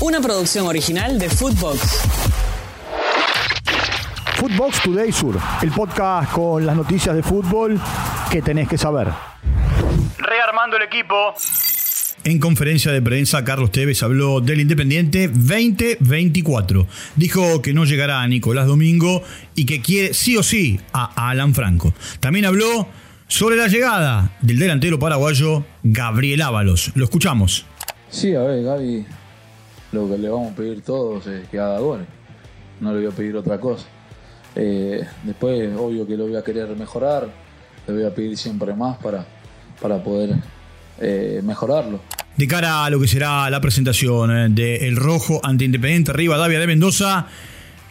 Una producción original de Footbox. Footbox Today Sur, el podcast con las noticias de fútbol que tenés que saber. Rearmando el equipo. En conferencia de prensa, Carlos Tevez habló del Independiente 2024. Dijo que no llegará a Nicolás Domingo y que quiere sí o sí a Alan Franco. También habló sobre la llegada del delantero paraguayo Gabriel Ábalos. Lo escuchamos. Sí, a ver, Gaby, lo que le vamos a pedir todos es que haga goles. No le voy a pedir otra cosa. Eh, después, obvio que lo voy a querer mejorar. Le voy a pedir siempre más para, para poder eh, mejorarlo. De cara a lo que será la presentación eh, de El Rojo ante Independiente Rivadavia de Mendoza,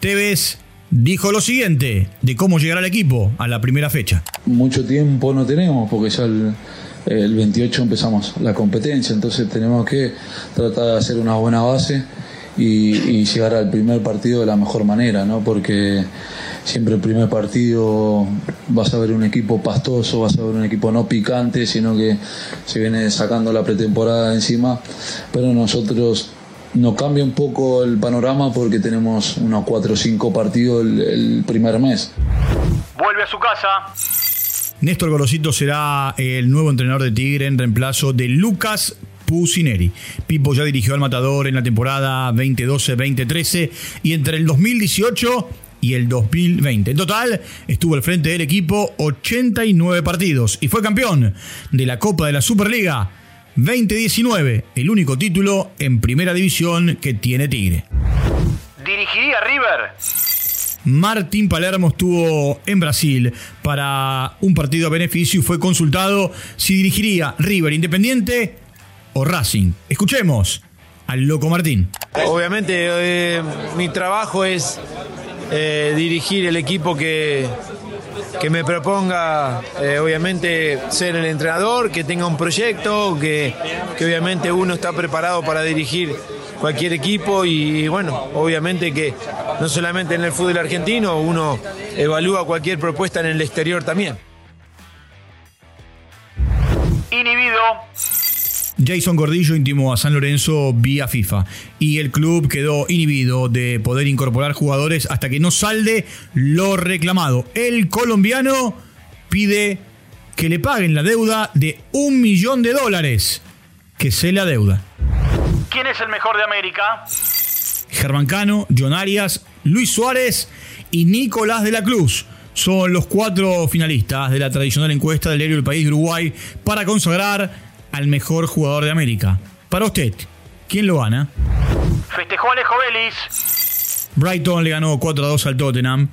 Tevez dijo lo siguiente de cómo llegará el equipo a la primera fecha. Mucho tiempo no tenemos porque ya el, el 28 empezamos la competencia, entonces tenemos que tratar de hacer una buena base y, y llegar al primer partido de la mejor manera, ¿no? Porque siempre el primer partido vas a ver un equipo pastoso, vas a ver un equipo no picante, sino que se viene sacando la pretemporada encima, pero nosotros nos cambia un poco el panorama porque tenemos unos 4 o 5 partidos el, el primer mes. Vuelve a su casa. Néstor Gorosito será el nuevo entrenador de Tigre en reemplazo de Lucas Pusineri. Pipo ya dirigió al Matador en la temporada 2012-2013 y entre el 2018 y el 2020. En total, estuvo al frente del equipo 89 partidos y fue campeón de la Copa de la Superliga 2019, el único título en primera división que tiene Tigre. Dirigiría River. Martín Palermo estuvo en Brasil para un partido a beneficio y fue consultado si dirigiría River Independiente o Racing. Escuchemos al loco Martín. Obviamente eh, mi trabajo es eh, dirigir el equipo que, que me proponga, eh, obviamente, ser el entrenador, que tenga un proyecto, que, que obviamente uno está preparado para dirigir cualquier equipo y bueno, obviamente que no solamente en el fútbol argentino, uno evalúa cualquier propuesta en el exterior también. Inhibido. Jason Gordillo intimó a San Lorenzo vía FIFA y el club quedó inhibido de poder incorporar jugadores hasta que no salde lo reclamado. El colombiano pide que le paguen la deuda de un millón de dólares que se le adeuda. ¿Quién es el mejor de América? Germán Cano, John Arias, Luis Suárez y Nicolás de la Cruz. Son los cuatro finalistas de la tradicional encuesta del diario El País de Uruguay para consagrar al mejor jugador de América. Para usted, ¿quién lo gana? Festejó Alejo Vélez. Brighton le ganó 4 a 2 al Tottenham.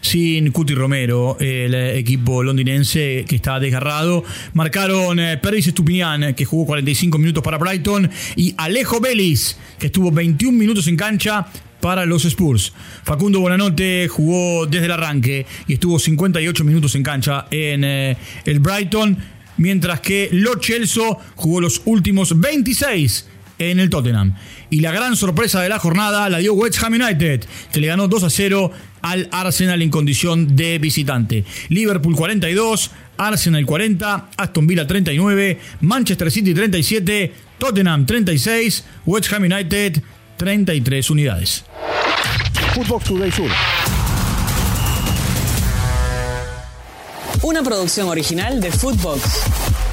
Sin Cuti Romero, el equipo londinense que está desgarrado. Marcaron eh, Pérez Estupinian, que jugó 45 minutos para Brighton. Y Alejo Vélez, que estuvo 21 minutos en cancha para los Spurs. Facundo Bonanote jugó desde el arranque y estuvo 58 minutos en cancha en eh, el Brighton mientras que Lo Celso jugó los últimos 26 en el Tottenham. Y la gran sorpresa de la jornada la dio West Ham United, que le ganó 2 a 0 al Arsenal en condición de visitante. Liverpool 42, Arsenal 40, Aston Villa 39, Manchester City 37, Tottenham 36, West Ham United 33 unidades. Footbox Today Sur. Una producción original de Footbox.